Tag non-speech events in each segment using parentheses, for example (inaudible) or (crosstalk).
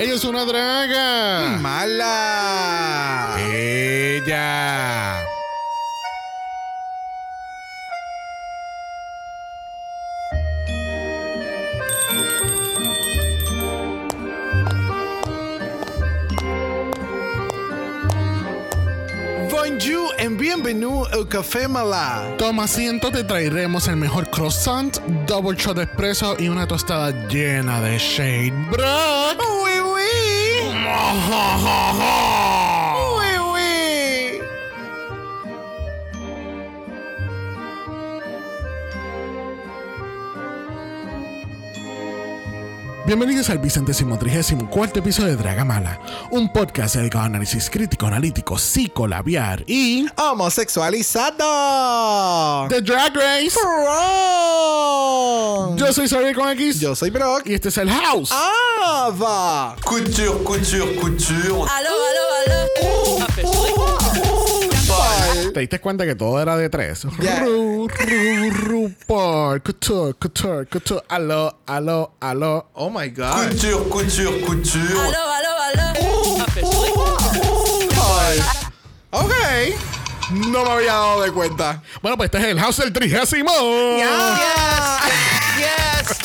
Ella es una draga. Mala. Ella. Bonjour and bienvenue au Café Mala. Toma asiento, te traeremos el mejor croissant, double shot de espresso y una tostada llena de shade. Bro. Oui, oui. Bienvenidos al vicentésimo trigésimo cuarto episodio de Dragamala, un podcast dedicado a análisis crítico, analítico, psicolabiar y Homosexualizado. The Drag Race. Yo soy Xavier con X Yo soy Brock. y este es el House. Ava. Couture, couture, couture. Aló, aló, aló. ¿Te diste cuenta que todo era de tres? Yeah. Ru, ru, RuPaul, couture, couture, couture, aló, aló, aló. Oh my God. Couture, couture, couture. Aló, aló, aló. Ok. No me había dado de cuenta. Bueno, pues este es el House del trigésimo. Yes,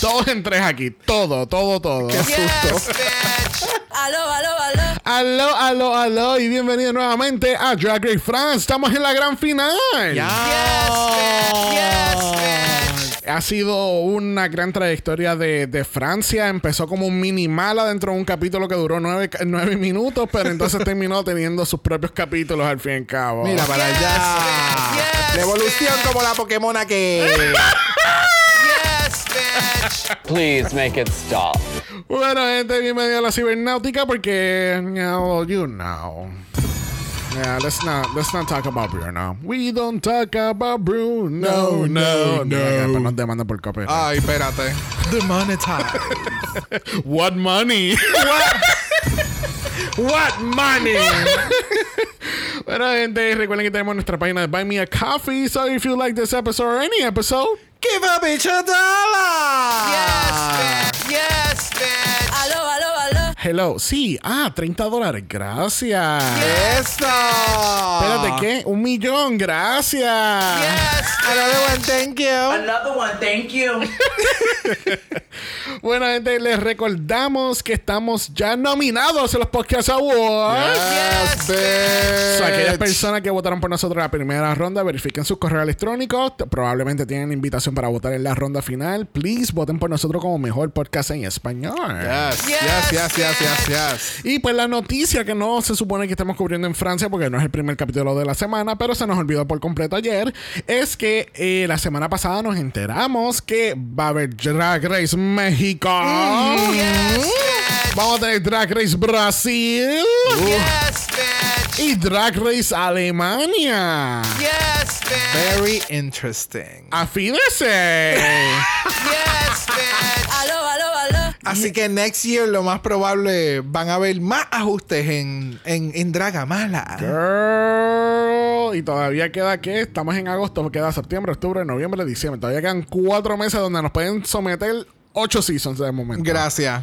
Todos en tres aquí, todo, todo, todo. Qué susto. Aló, aló, aló. Aló, aló, aló y bienvenido nuevamente a Drag Race France. Estamos en la gran final. Ha sido una gran trayectoria de, de Francia. Empezó como un mini mala dentro de un capítulo que duró nueve, nueve minutos, pero entonces terminó (laughs) teniendo sus propios capítulos al fin y al cabo. Mira para allá. yes. La evolución como la Pokémon que. Please make it stop. Bueno, gente, bienvenido a la cibernáutica porque, you know, you know. Yeah, let's not let's not talk about Bruno. We don't talk about Bruno. No, no, no. Yeah, pues nos demandan por copyright. Ay, espérate. Demonetize. (laughs) What money? What money? bueno, gente, recuerden que tenemos nuestra página de Buy Me a Coffee. So if you like this episode or any episode, Give a bitch a dollar. Yes, bitch. Aló, aló, aló. hello. Sí, ah, 30 dólares. Gracias. Eso. Espérate, ¿qué? Un millón. Gracias. Another one, thank you. Another one, thank you. (laughs) Bueno, gente, les recordamos que estamos ya nominados en los Podcast Awards. Yes, bitch. So, aquellas personas que votaron por nosotros en la primera ronda, verifiquen sus correos electrónicos. Probablemente tienen invitación para votar en la ronda final. Please, voten por nosotros como mejor podcast en español. Yes, yes, yes, yes, yes, yes. Y pues la noticia que no se supone que estemos cubriendo en Francia porque no es el primer capítulo de la semana, pero se nos olvidó por completo ayer, es que eh, la semana pasada nos enteramos que va a haber Drag Race México. Vamos a tener Drag Race Brasil y Drag Race Alemania. Very interesting. ¡Afídese! Aló, aló, aló. Así que next year lo más probable van a haber más ajustes en, en, en Dragamala. Girl. Y todavía queda que estamos en agosto, queda septiembre, octubre, noviembre, diciembre. Todavía quedan cuatro meses donde nos pueden someter ocho seasons de momento. Gracias.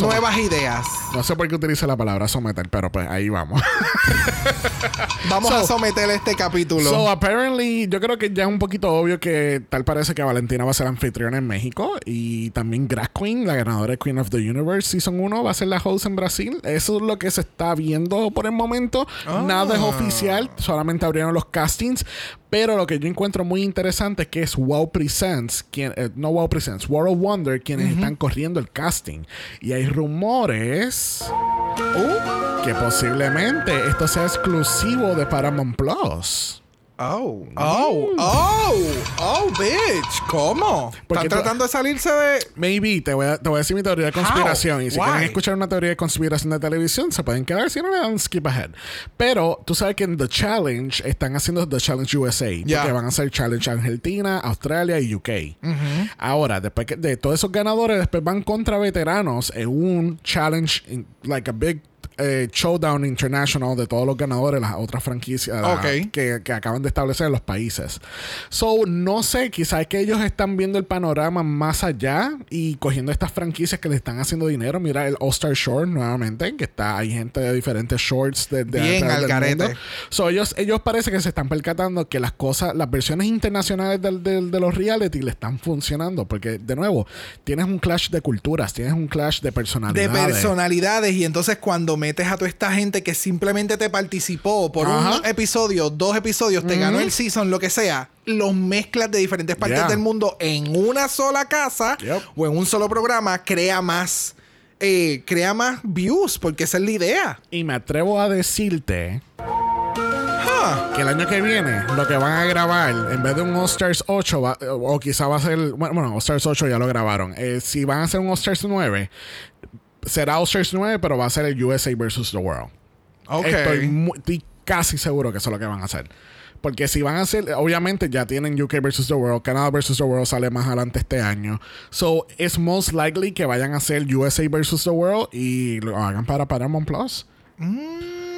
Nuevas ideas. No sé por qué utiliza la palabra someter, pero pues ahí vamos. (laughs) (laughs) Vamos So- a someter este capítulo. so, apparently, yo creo que ya es un poquito obvio que tal parece que Valentina va a ser anfitriona en México y también Drag Queen, la ganadora de Queen of the Universe Season 1, va a ser la host en Brasil. Eso es lo que se está viendo por el momento. Nada es oficial, solamente abrieron los castings. Pero lo que yo encuentro muy interesante es que es Wow Presents, quien, eh, no Wow Presents, World of Wonder, quienes están corriendo el casting. Y hay rumores que posiblemente esto sea exclusivo de Paramount Plus. Oh, oh, oh, oh, bitch. ¿Cómo? Porque ¿Están tratando de salirse de. Maybe, te voy, a, te voy a decir mi teoría de conspiración. Y si Why? quieren escuchar una teoría de conspiración de televisión, se pueden quedar. Si no, le dan skip ahead. Pero tú sabes que en The Challenge están haciendo The Challenge USA. Ya. Porque van a hacer Challenge Argentina, Australia y UK. Ahora, después que- de todos esos ganadores, después van contra veteranos en un Challenge, in- like a big eh, showdown international de todos los ganadores, las otras franquicias que, que acaban de establecer en los países. So, no sé, quizás es que ellos están viendo el panorama más allá y cogiendo estas franquicias que le están haciendo dinero. Mira el All-Star Short nuevamente, que está, hay gente de diferentes shorts de, de Bien al del mundo. So, ellos, ellos parece que se están percatando que las cosas, las versiones internacionales del- del- de los reality le están funcionando. Porque, de nuevo, tienes un clash de culturas, tienes un clash de de personalidades. personalidades y entonces cuando metes a toda esta gente que simplemente te participó por Ajá. un episodio, dos episodios, te ganó el season, lo que sea, los mezclas de diferentes partes Yeah. del mundo en una sola casa Yep. o en un solo programa, crea más, eh, crea más views, porque esa es la idea. Y me atrevo a decirte que el año que viene lo que van a grabar, en vez de un All Stars 8, va- o quizá va a ser, bueno, bueno, All Stars 8 ya lo grabaron. Eh, si van a hacer un All Stars 9, será All Stars 9, pero va a ser el USA versus the World. ok. Estoy, estoy casi seguro que eso es lo que van a hacer. Porque si van a hacer, obviamente ya tienen UK versus the World, Canada versus the World sale más adelante este año. So, it's most likely que vayan a hacer USA versus the World y lo hagan para Paramount Plus.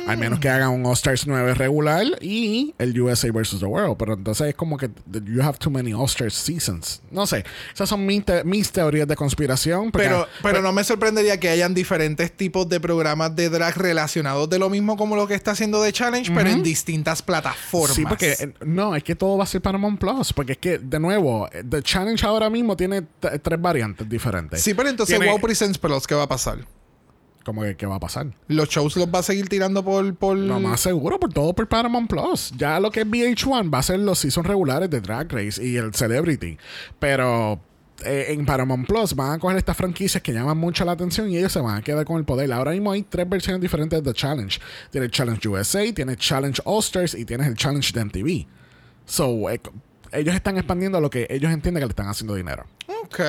Al menos que hagan un All Stars 9 regular y el USA versus the World. Pero entonces es como que you have too many All Stars seasons. No sé. Esas son mis, te- mis teorías de conspiración. porque- Pero, pero no me sorprendería que hayan diferentes tipos de programas de drag relacionados de lo mismo como lo que está haciendo The Challenge, pero en distintas plataformas. Sí, porque eh, no, es que todo va a ser Paramount Plus. Porque es que, de nuevo, The Challenge ahora mismo tiene tres variantes diferentes. Sí, pero entonces Wow Presents Plus, ¿qué va a pasar? Como que, ¿qué va a pasar? Los shows los va a seguir tirando por... por... Lo más seguro, por todo por Paramount Plus. Ya lo que es VH1 va a ser los seasons regulares de Drag Race y el Celebrity. Pero eh, en Paramount Plus van a coger estas franquicias que llaman mucho la atención y ellos se van a quedar con el poder. Ahora mismo hay tres versiones diferentes de The Challenge. Tienes Challenge USA, tienes Challenge All Stars y tienes el Challenge de MTV. So, eh, ellos están expandiendo lo que ellos entienden que le están haciendo dinero. Ok.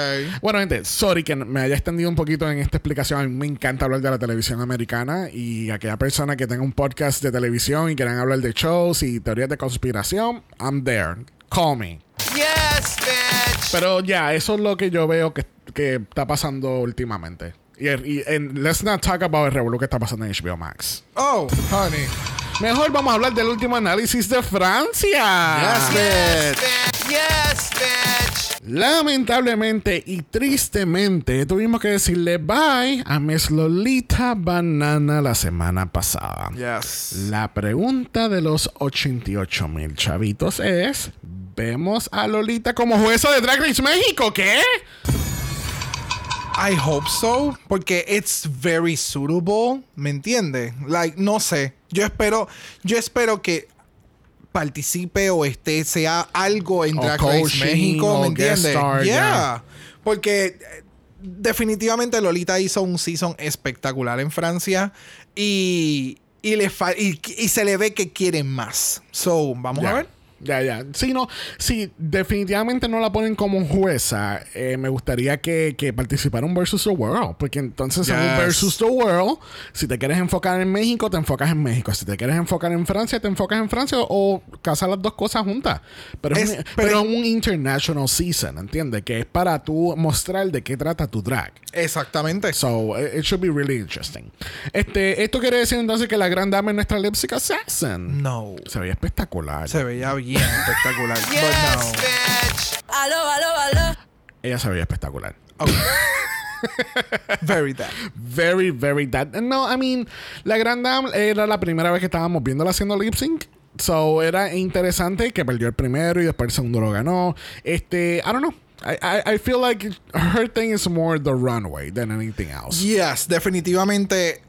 Bueno, gente, sorry que me haya extendido un poquito en esta explicación. A mí me encanta hablar de la televisión americana y aquella persona que tenga un podcast de televisión y quieran hablar de shows y teorías de conspiración, I'm there. Call me. Yes, bitch. Pero ya, eso es lo que yo veo que, que está pasando últimamente. Y, y and let's not talk about el revuelo que está pasando en HBO Max. Oh, honey. Mejor vamos a hablar del último análisis de Francia. Yes, Yes, bitch. Yes, bitch. Lamentablemente y tristemente tuvimos que decirle bye a Miss Lolita Banana la semana pasada. Yes. La pregunta de los 88 mil chavitos es: ¿Vemos a Lolita como jueza de Drag Race México? ¿Qué? I hope so, porque it's very suitable, ¿me entiendes? Like, no sé. Yo espero, yo espero que participe o esté, sea algo en Drag Race México, ¿me entiendes? star, yeah. Porque eh, definitivamente Lolita hizo un season espectacular en Francia y, y, le y, y se le ve que quieren más. So, vamos a ver. Ya, ya. Si no, si definitivamente no la ponen como jueza, eh, me gustaría que, que participara un Versus the World. Porque entonces en un. Versus the World, si te quieres enfocar en México, te enfocas en México. Si te quieres enfocar en Francia, te enfocas en Francia o casas las dos cosas juntas. Pero es, Es- un, pero- pero un international season, ¿entiendes? Que es para tú mostrar de qué trata tu drag. Exactamente. So, it it should be really interesting. Este, esto quiere decir entonces que la gran dama es nuestra Lipstick Assassin. No. Se veía espectacular. Se veía bien espectacular. (laughs) Yes, no. bitch. Aló, aló, aló. Ella se veía espectacular. (laughs) Very that. Very, very that. No, I mean, la Gran Dame era la primera vez que estábamos viéndola haciendo lip sync. So era interesante que perdió el primero y después el segundo lo ganó. Este, I don't know. I, I, I feel like her thing is more the runway than anything else. Yes, definitivamente.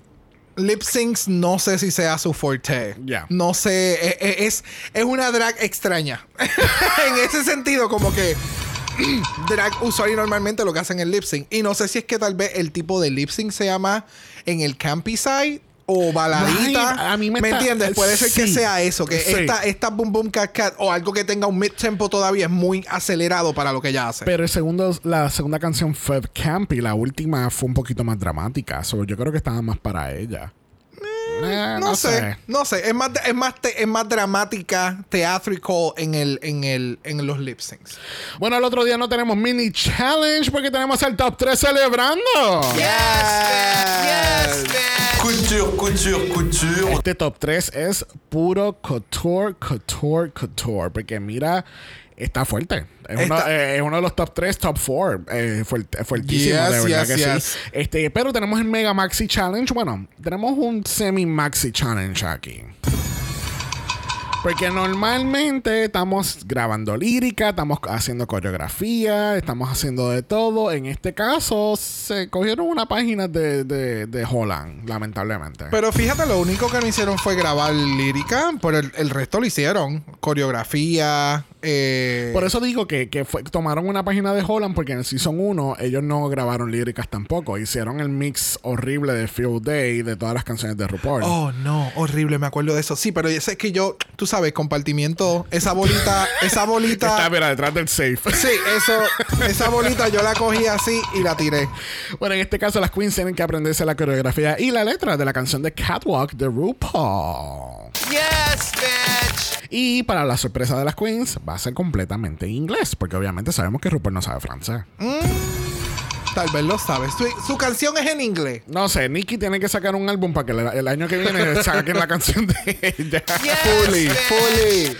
Lip syncs no sé si sea su forte. Ya. No sé, e- e- es, es una drag extraña. (laughs) en ese sentido, como que (clears throat) drag usuario normalmente lo que hacen es lip sync. Y no sé si es que tal vez el tipo de lip sync se llama en el campy side o baladita. A mí me está- entiendes? Puede ser que sea eso, que Sí. esta, esta boom boom cat cat o algo que tenga un mid tempo todavía es muy acelerado para lo que ella hace. Pero el segundo, la segunda canción fue campy. La última fue un poquito más dramática. So yo creo que estaba más para ella. Eh, no, sé, no sé. Es más, es más, te- es más dramática, theatrical en el, en el, en los lip syncs. Bueno, el otro día no tenemos mini challenge porque tenemos el top 3 celebrando. Yes, bitch. Couture, couture, couture. Este top 3 es puro couture, couture, couture. Porque mira, está fuerte. Es, uno, Está- eh, es uno de los top 3, top 4. Eh, fuert- fuertísimo, Yes, de verdad yes, que yes. sí. Este, pero tenemos el Mega Maxi Challenge. Bueno, tenemos un semi Maxi Challenge aquí. Porque normalmente estamos grabando lírica, estamos haciendo coreografía, estamos haciendo de todo. En este caso, se cogieron una página de, de, de Holland, lamentablemente. Pero fíjate, lo único que no hicieron fue grabar lírica, pero el, el resto lo hicieron. Coreografía, eh, Por eso digo que, que fue- tomaron una página de Holland porque en el Season 1 ellos no grabaron líricas tampoco. Hicieron el mix horrible de Field Day de todas las canciones de RuPaul. Oh, no, horrible, me acuerdo de eso. Sí, pero es que yo, tú sabes, compartimiento, esa bolita, esa bolita. (laughs) Está, mira, detrás del safe. Sí, eso, esa bolita yo la cogí así y la tiré. Bueno, en este caso las queens tienen que aprenderse la coreografía y la letra de la canción de Catwalk de RuPaul. Yes, bitch. Y para la sorpresa de las queens va a ser completamente en inglés, porque obviamente sabemos que RuPaul no sabe francés. Tal vez lo sabes. Su, su canción es en inglés. No sé, Nicki tiene que sacar un álbum para que el, el año que viene saquen la canción de (laughs) ella. Yes, Fully, fully.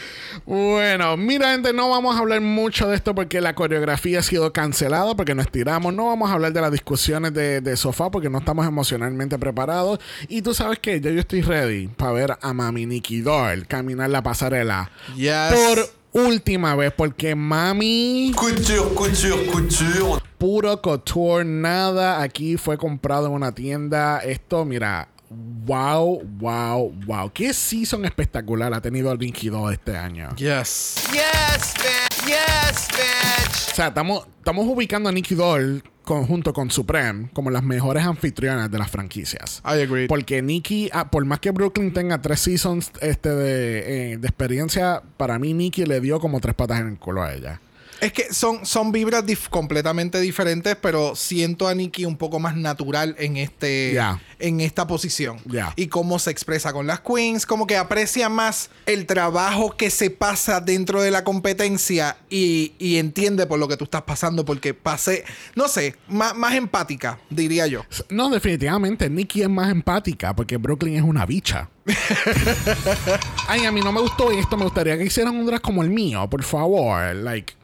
Bueno, mira, gente, no vamos a hablar mucho de esto porque la coreografía ha sido cancelada, porque nos tiramos. No vamos a hablar de las discusiones de, de sofá porque no estamos emocionalmente preparados. Y tú sabes que ya yo estoy ready para ver a Mami Nikki Doll caminar la pasarela Yes. por última vez, porque Mami Couture, couture, couture. puro couture, nada aquí fue comprado en una tienda. Esto, mira, wow, wow, wow. Qué season espectacular ha tenido el Nikki Doll este año. Yes. Yes, bitch. Yes, bitch. O sea, estamos, estamos ubicando a Nicky Doll con- junto con Supreme como las mejores anfitrionas de las franquicias. I agree. Porque Nikki, ah, por más que Brooklyn tenga tres seasons este, de, eh, de experiencia, para mí Nikki le dio como tres patas en el culo a ella. Es que son, son vibras dif- completamente diferentes, pero siento a Nikki un poco más natural en este en esta posición. Y cómo se expresa con las queens, como que aprecia más el trabajo que se pasa dentro de la competencia y, y entiende por lo que tú estás pasando, porque pasé, no sé, más, más empática, diría yo. No, definitivamente, Nikki es más empática porque Brooklyn es una bicha. (laughs) Ay, a mí no me gustó esto. Me gustaría que hicieran un drag como el mío, por favor. Like.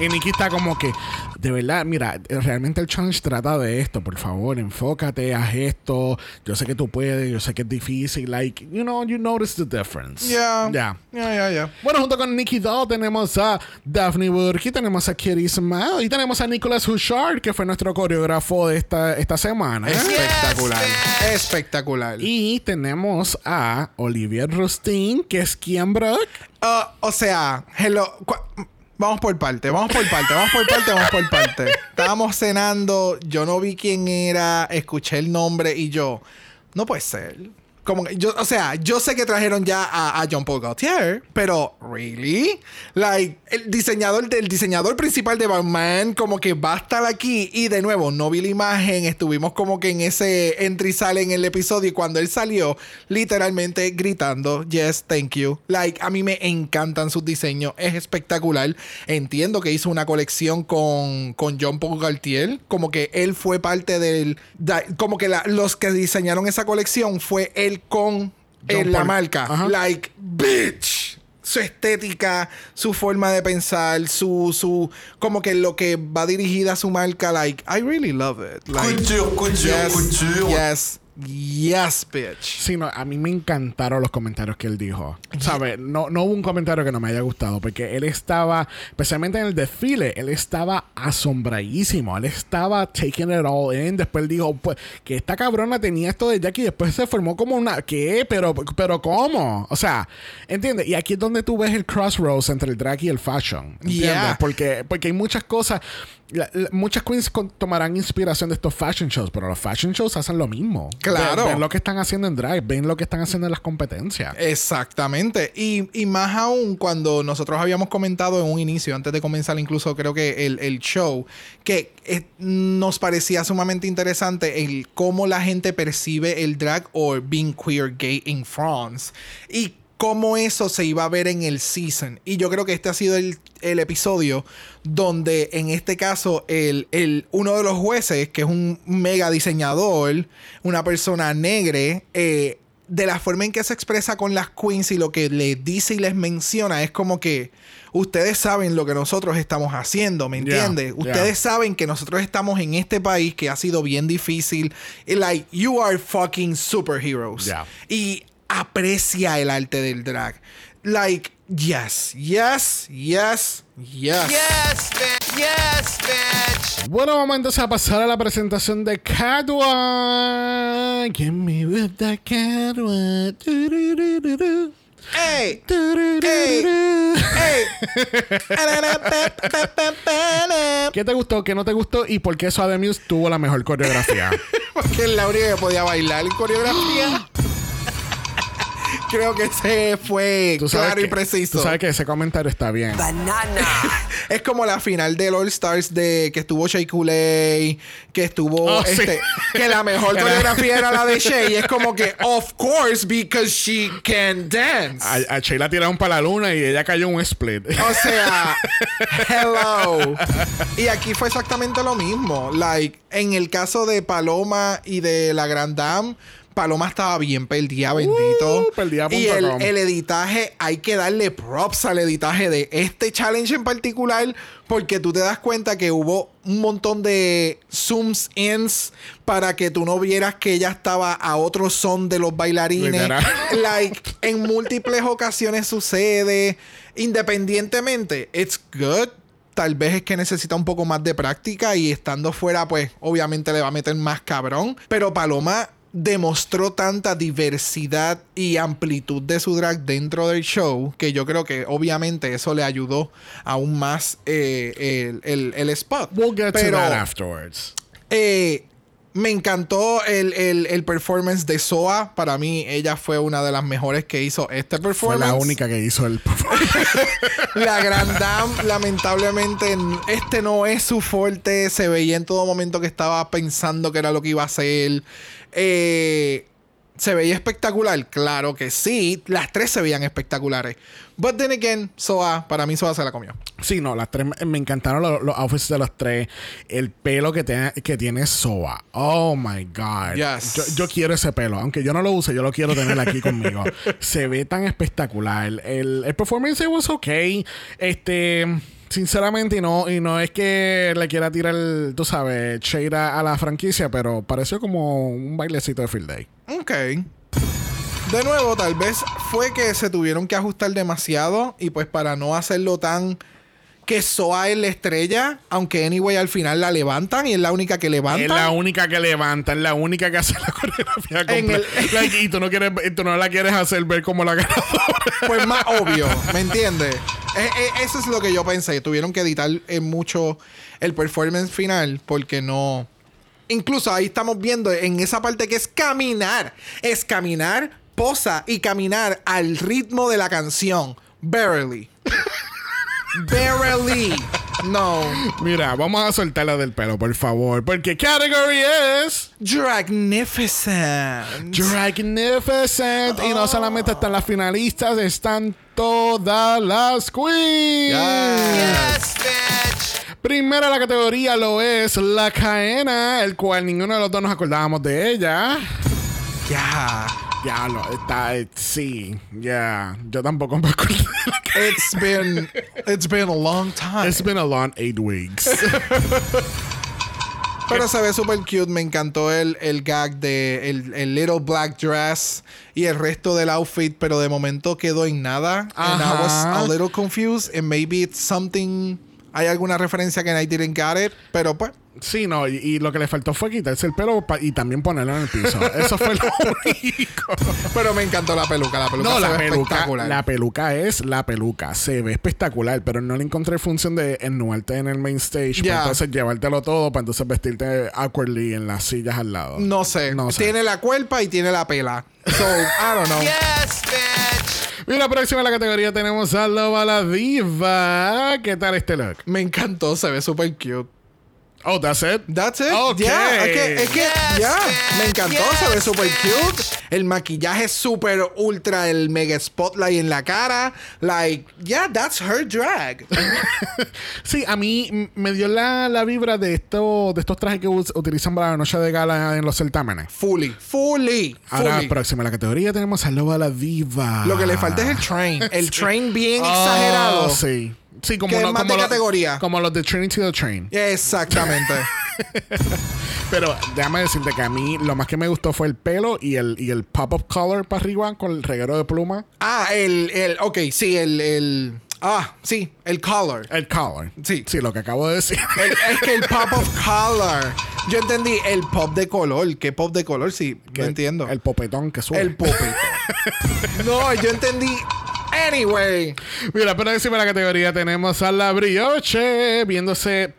Y Nikki está como que, de verdad, mira, realmente el challenge trata de esto. Por favor, enfócate, haz esto. Yo sé que tú puedes, yo sé que es difícil. Like, you know, you notice the difference. Ya. Ya. Ya, ya, ya. Bueno, junto con Nicky Doll tenemos a Daphne Burke, tenemos a Kitty Smile y tenemos a Nicholas Hushard, que fue nuestro coreógrafo de esta, esta semana. Espectacular. Espectacular. Y tenemos a Olivier Rustin, que es Kian Brock. Ah, o sea, hello. Vamos por parte, vamos por parte, vamos por parte, vamos por parte. Estábamos cenando, yo no vi quién era, escuché el nombre y yo, no puede ser. Como yo, o sea, yo sé que trajeron ya a, a John Paul Gaultier, pero ¿really? Like, el diseñador del diseñador principal de Batman, como que va a estar aquí. Y de nuevo, no vi la imagen, estuvimos como que en ese entry y sale en el episodio. Y cuando él salió, literalmente gritando, Yes, thank you. Like, a mí me encantan sus diseños, es espectacular. Entiendo que hizo una colección con, con John Paul Gaultier, como que él fue parte del. como que la- los que diseñaron esa colección fue él con John en la Paul. marca. Ajá. Like, bitch. Su estética, su forma de pensar, su, su, como que lo que va dirigida a su marca, like, I really love it. Like, Couture, couture, yes, couture. yes, yes, bitch. Sí, no, a mí me encantaron los comentarios que él dijo. ¿Sabes? No, no hubo un comentario que no me haya gustado, porque él estaba, especialmente en el desfile, él estaba asombradísimo. Él estaba taking it all in. Después él dijo pues, que esta cabrona tenía esto de Jackie y después se formó como una. ¿Qué? ¿Pero, pero cómo? O sea, ¿entiendes? Y aquí es donde tú ves el crossroads entre el drag y el fashion. ¿Entiendes? Yeah. Porque, porque hay muchas cosas. la- la- muchas queens con- tomarán inspiración de estos fashion shows, pero los fashion shows hacen lo mismo. Claro. Ven, ven lo que están haciendo en Drive, ven lo que están haciendo en las competencias. Exactamente. Y, y más aún cuando nosotros habíamos comentado en un inicio, antes de comenzar incluso creo que el, el show, que eh, nos parecía sumamente interesante el cómo la gente percibe el drag o being queer gay in France. Y cómo eso se iba a ver en el season. Y yo creo que este ha sido el, el episodio donde en este caso el, el- uno de los jueces, que es un mega diseñador, una persona negre, eh, de la forma en que se expresa con las queens y lo que les dice y les menciona es como que ustedes saben lo que nosotros estamos haciendo, ¿me entiendes? yeah. Ustedes saben que nosotros estamos en este país que ha sido bien difícil. Y like, you are fucking superheroes. Yeah. Y aprecia el arte del drag. Like, yes, yes, yes, yes. Yes, bitch. Yes, bitch. Bueno, vamos entonces a pasar a la presentación de Catwa. Give me with the Catwa. ¡Ey! Du-du-du-du-du. ¡Ey! ¿Qué te gustó? ¿Qué no te gustó? ¿Y por qué Suave Muse tuvo la mejor coreografía? (laughs) Porque es la única que podía bailar en coreografía. (gasps) (laughs) Creo que ese fue claro y preciso. Tú sabes que ese comentario está bien. Banana. (laughs) Es como la final del All Stars de que estuvo Shea Coulee, que estuvo Oh, sí. este, que la mejor (laughs) coreografía era la de Shea y es como que of course because she can dance. A, a Sheila tiraron para la luna y ella cayó en un split. O sea, (laughs) hello. Y aquí fue exactamente lo mismo. Like, en el caso de Paloma y de la Grand Dame, Paloma estaba bien perdida, bendito. Uh, perdida y el, el editaje, hay que darle props al editaje de este challenge en particular, porque tú te das cuenta que hubo un montón de zooms ins para que tú no vieras que ella estaba a otro son de los bailarines. (laughs) Like, en múltiples ocasiones sucede. Independientemente, it's good. Tal vez es que necesita un poco más de práctica y estando fuera, pues obviamente le va a meter más cabrón. Pero Paloma demostró tanta diversidad y amplitud de su drag dentro del show que yo creo que obviamente eso le ayudó aún más eh, el, el- el spot. We'll get Pero, to that afterwards. eh, me encantó el, el- el performance de Soa. Para mí, ella fue una de las mejores que hizo este Fue performance. la única que hizo el (laughs) performance. La Grand Dame, lamentablemente, este no es su fuerte. Se veía en todo momento que estaba pensando que era lo que iba a hacer. Eh, ¿Se veía espectacular? Claro que sí. Las tres se veían espectaculares. But then again, Soa, para mí Soa se la comió. Sí, no, las tres me- encantaron los, los outfits de los tres. El pelo que, tiene que tiene Soa. Oh my God. Yes. Yo, yo quiero ese pelo. Aunque yo no lo use, yo lo quiero tener aquí (laughs) conmigo. Se ve tan espectacular. El, el performance was okay. Este. Sinceramente, y no, y no es que le quiera tirar, tú sabes, shade a, a la franquicia, pero pareció como un bailecito de Field Day. Ok. De nuevo, tal vez fue que se tuvieron que ajustar demasiado y pues para no hacerlo tan que Soa es la estrella, aunque anyway al final la levantan y es la única que levanta. Es la única que levanta, es la única que hace la (laughs) coreografía En completa. el- (laughs) Like, y tú no, quieres, tú no la quieres hacer ver como la ganadora. Pues más (laughs) obvio, ¿me entiendes? Eh, eh, eso es lo que yo pensé. Tuvieron que editar eh, mucho el performance final porque no. Incluso ahí estamos viendo en esa parte que es caminar. Es caminar, posa y caminar al ritmo de la canción. Barely. Barely. (laughs) No. Mira, vamos a soltarla del pelo, por favor. Porque category es Dragnificent. Dragnificent. Y no solamente están las finalistas, están todas las queens. Yes, bitch. Primera la categoría lo es la Caena, el cual ninguno de los dos nos acordábamos de ella. Ya. Ya lo está, sí, ya. Yo tampoco me acuerdo. de la Caena. It's been it's been a long time. It's been a long eight weeks. (laughs) Pero se ve súper cute. Me encantó el, el gag de el, el little black dress y el resto del outfit, pero de momento quedó en nada. And I was a little confused. And maybe it's something. Hay alguna referencia que I didn't get it. Pero pues, Sí, no, y, y lo que le faltó fue quitarse el pelo y también ponerlo en el piso. Eso fue lo (laughs) único. Pero me encantó la peluca. La peluca No, se la ve peluca, espectacular. la peluca es la peluca. Se ve espectacular, pero no le encontré función de ennuarte en el main stage. para Ya. entonces llevártelo todo, para entonces vestirte awkwardly en las sillas al lado. No sé. No sé. Tiene la cuerpa y tiene la pela. So, I don't know. (laughs) Yes, bitch. Mira, próxima en la categoría tenemos a Loba la Diva. ¿Qué tal este look? Me encantó, se ve súper cute. Oh, that's it. That's it. Ok. Ya, es que, es que, Yes, ya, bitch. me encantó, se ve súper cute. El maquillaje es súper ultra, el mega spotlight en la cara. Like, yeah, that's her drag. (laughs) Sí, a mí me dio la, la vibra de, esto, de estos trajes que utilizan para la noche de gala en los certámenes. fully, fully, Ahora, fully. próxima la categoría tenemos a Loba la Diva. Lo que le falta es el train. El train bien Oh, exagerado. sí. Sí, como, Que es más como de lo- categoría. como los de Trinity the Train. Exactamente. (laughs) Pero déjame decirte que a mí lo más que me gustó fue el pelo y el, y el pop-up color para arriba con el reguero de pluma. ah, el, el, ok, sí, el, el, ah, sí, el color. El color. Sí. Sí, lo que acabo de decir. El- es que el (laughs) pop of color. Yo entendí el pop de color. ¿Qué pop de color? Sí, no entiendo. El popetón que sube. El popito. (laughs) no, yo entendí. Anyway. Mira, pero encima de la categoría tenemos a la brioche viéndose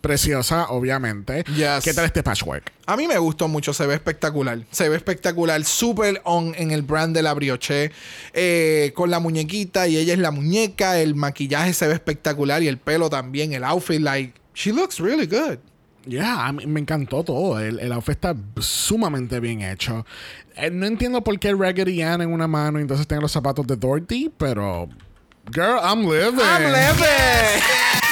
preciosa, obviamente. Yes. ¿Qué tal este patchwork? A mí me gustó mucho, se ve espectacular. Se ve espectacular, súper on en el brand de la brioche. eh, con la muñequita y ella es la muñeca. El maquillaje se ve espectacular y el pelo también. El outfit, like, she looks really good. Ya, a mí me encantó todo. El, el outfit está sumamente bien hecho. Eh, no entiendo por qué Raggedy Ann en una mano y entonces tiene los zapatos de Dorothy, pero. Girl, I'm living. I'm living. (laughs)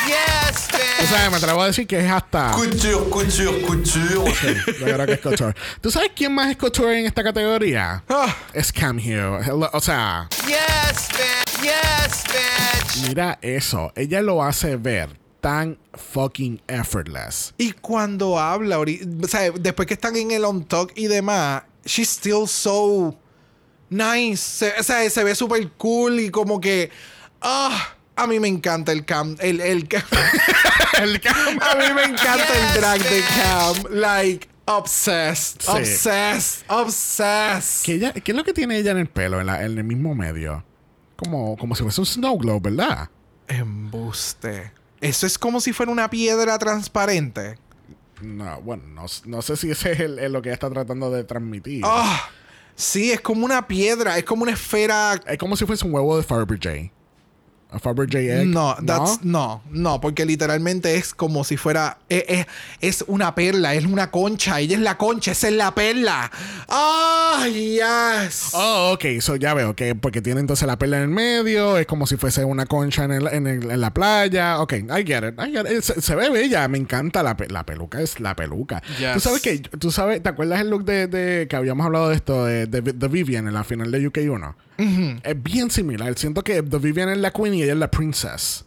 Yes, O bitch. sea, me atrevo a decir que es hasta. Couture, couture, couture. Yo creo que es couture. ¿Tú sabes quién más es couture en esta categoría? Ah, Es Cam Hugh. O sea, Yes, bitch. Yes, bitch. mira eso. Ella lo hace ver tan fucking effortless. y cuando habla, o sea, después que están en el on talk y demás, she's still so nice. Se- o sea, se ve súper cool y como que. Ah, a mí me encanta el cam. El, el, (laughs) El Cam. a mí me encanta el drag de. Cam. Like, obsessed. Sí. Obsessed. Obsessed. ¿Qué, ella- ¿Qué es lo que tiene ella en el pelo, en, la- en el mismo medio? Como, como si fuese un snow globe, ¿verdad? Embuste. Eso es como si fuera una piedra transparente. No, bueno, no, no sé si ese es el- el lo que ella está tratando de transmitir. Ah, sí, es como una piedra, es como una esfera. Es como si fuese un huevo de Fabergé. A Fabergé egg. No, that's, no, no, porque literalmente es como si fuera. Es, es- es una perla, es una concha. Ella es la concha, esa es la perla. ¡Ah, yes! Oh, ok, so ya veo que porque tiene entonces la perla en el medio, es como si fuese una concha en, el- en, el- en la playa. Ok, I get it. I get it. Se, se ve bella, me encanta la, pe- la peluca, es la peluca. Yes. Tú sabes que, tú sabes, ¿te acuerdas el look de, de- que habíamos hablado de esto, de, de, de Vivian en la final de UK1? Es bien similar. Siento que The Vivian es la queen y ella es la princess.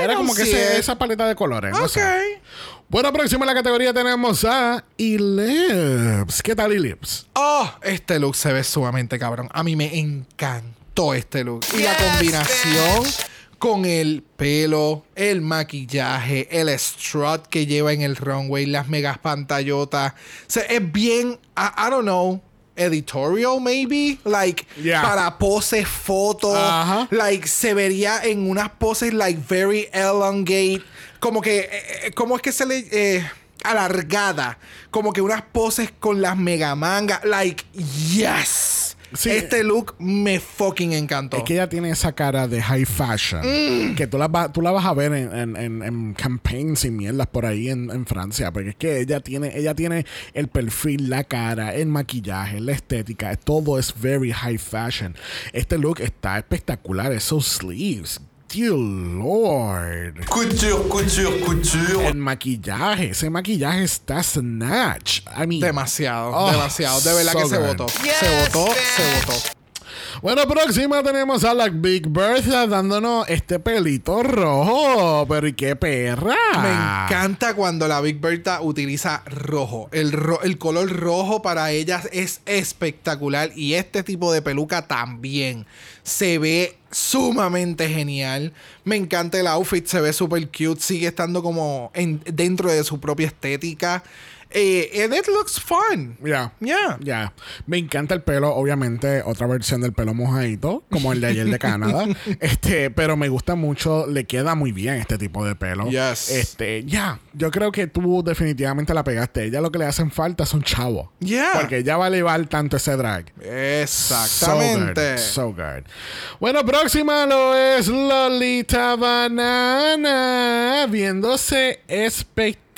Era como que ese- it. esa paleta de colores. No Ok. sé. Bueno, próxima en la categoría tenemos a Elips. ¿Qué tal Elips? Oh, este look se ve sumamente cabrón. A mí me encantó este look. Y la combinación con el pelo, el maquillaje, el strut que lleva en el runway, las megas pantallotas. O sea, es bien, I, I don't know, editorial maybe. Like, Yeah. para poses, fotos. Ajá. Like, se vería en unas poses, like, very elongate. Como que, eh, eh, ¿cómo es que se le... eh, alargada, como que unas poses con las mega mangas, like, yes. Sí. Este look me fucking encantó. Es que ella tiene esa cara de high fashion. Mm. Que tú la, tú la vas a ver en, en, en, en campaigns y mierdas por ahí en, en Francia. Porque es que ella tiene, ella tiene el perfil, la cara, el maquillaje, la estética. Todo es very high fashion. Este look está espectacular. Esos sleeves. Dear Lord. Couture, couture, couture. El maquillaje. Ese maquillaje está snatch. I mean, demasiado, Oh, demasiado. De verdad so que se votó. Yes, se votó, bitch. se votó. Bueno, próxima tenemos a la Big Bertha dándonos este pelito rojo. Pero ¿y qué perra? Me encanta cuando la Big Bertha utiliza rojo. El, ro- el color rojo para ellas es espectacular y este tipo de peluca también. Se ve sumamente genial. Me encanta el outfit, se ve súper cute. Sigue estando como en- dentro de su propia estética. Eh, and it looks fun. Ya. Yeah. Ya. Me encanta el pelo, obviamente, otra versión del pelo mojadito, como el de ayer de Canadá. (laughs) este, pero me gusta mucho, le queda muy bien este tipo de pelo. Yes. Este, ya. Yo creo que tú definitivamente la pegaste. Ella lo que le hacen falta son chavos. Yeah. Porque ella va a elevar tanto ese drag. Exactamente. So good, so good. Bueno, próxima lo es Lolita Banana. Viéndose espectacular